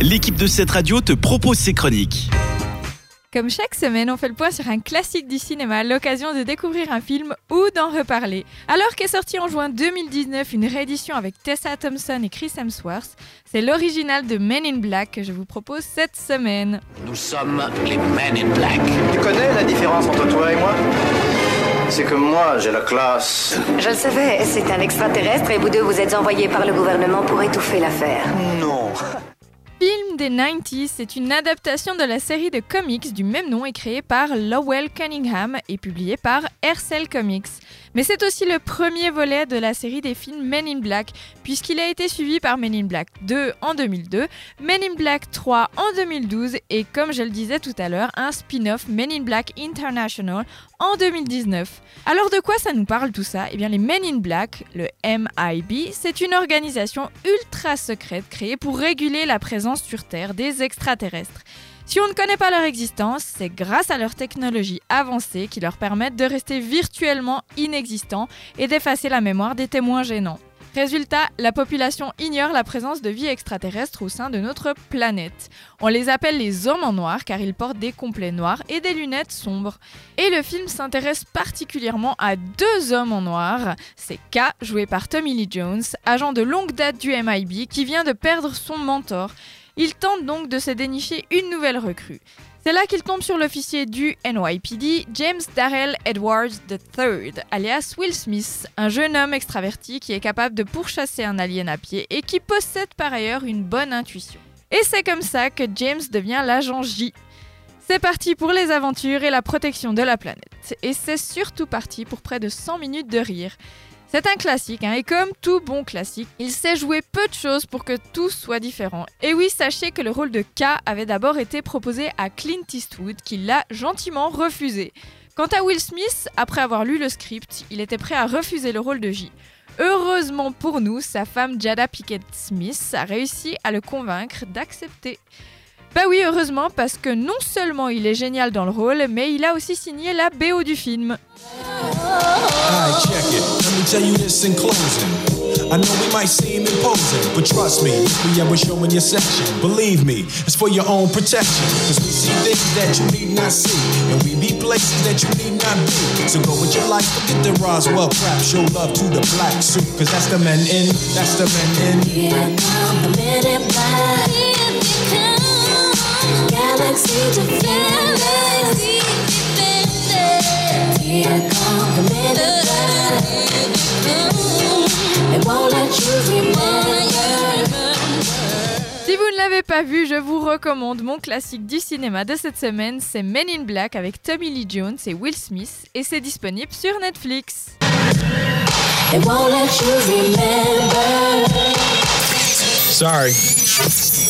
l'équipe de cette radio te propose ses chroniques. Comme chaque semaine, on fait le point sur un classique du cinéma, l'occasion de découvrir un film ou d'en reparler. Alors qu'est sorti en juin 2019 une réédition avec Tessa Thompson et Chris Hemsworth, c'est l'original de Men in Black que je vous propose cette semaine. Nous sommes les Men in Black. Tu connais la différence entre toi et moi? C'est que moi, j'ai la classe. Je le savais, c'est un extraterrestre et vous deux vous êtes envoyés par le gouvernement pour étouffer l'affaire. Non. Film des 90s, c'est une adaptation de la série de comics du même nom et créée par Lowell Cunningham et publiée par Hercel Comics. Mais c'est aussi le premier volet de la série des films Men in Black, puisqu'il a été suivi par Men in Black 2 en 2002, Men in Black 3 en 2012 et comme je le disais tout à l'heure, un spin-off Men in Black International en 2019. Alors de quoi ça nous parle tout ça? Eh bien les Men in Black, le MIB, c'est une organisation ultra secrète créée pour réguler la présence sur Terre des extraterrestres. Si on ne connaît pas leur existence, c'est grâce à leur technologie avancée qui leur permettent de rester virtuellement inexistants et d'effacer la mémoire des témoins gênants. Résultat, la population ignore la présence de vie extraterrestre au sein de notre planète. On les appelle les hommes en noir car ils portent des complets noirs et des lunettes sombres. Et le film s'intéresse particulièrement à deux hommes en noir. C'est K, joué par Tommy Lee Jones, agent de longue date du MIB qui vient de perdre son mentor. Il tente donc de se dénicher une nouvelle recrue. C'est là qu'il tombe sur l'officier du NYPD, James Darrell Edwards III, alias Will Smith, un jeune homme extraverti qui est capable de pourchasser un alien à pied et qui possède par ailleurs une bonne intuition. Et c'est comme ça que James devient l'agent J. C'est parti pour les aventures et la protection de la planète. Et c'est surtout parti pour près de 100 minutes de rire. C'est un classique, hein, et comme tout bon classique, il sait jouer peu de choses pour que tout soit différent. Et oui, sachez que le rôle de K avait d'abord été proposé à Clint Eastwood, qui l'a gentiment refusé. Quant à Will Smith, après avoir lu le script, il était prêt à refuser le rôle de J. Heureusement pour nous, sa femme Jada Pickett Smith a réussi à le convaincre d'accepter. Bah oui, heureusement, parce que non seulement il est génial dans le rôle, mais il a aussi signé la BO du film. Alright, check it. Let me tell you this in closing. I know we might seem imposing, but trust me, we ever showing your section. Believe me, it's for your own protection. Cause we see things that you need not see, and we be places that you need not be. So go with your life, forget the Roswell crap. Show love to the black suit, cause that's the men in, that's the men in. Galaxy defenders. Here come the men in black. Pas vu, je vous recommande mon classique du cinéma de cette semaine, c'est Men in Black avec Tommy Lee Jones et Will Smith, et c'est disponible sur Netflix. Sorry.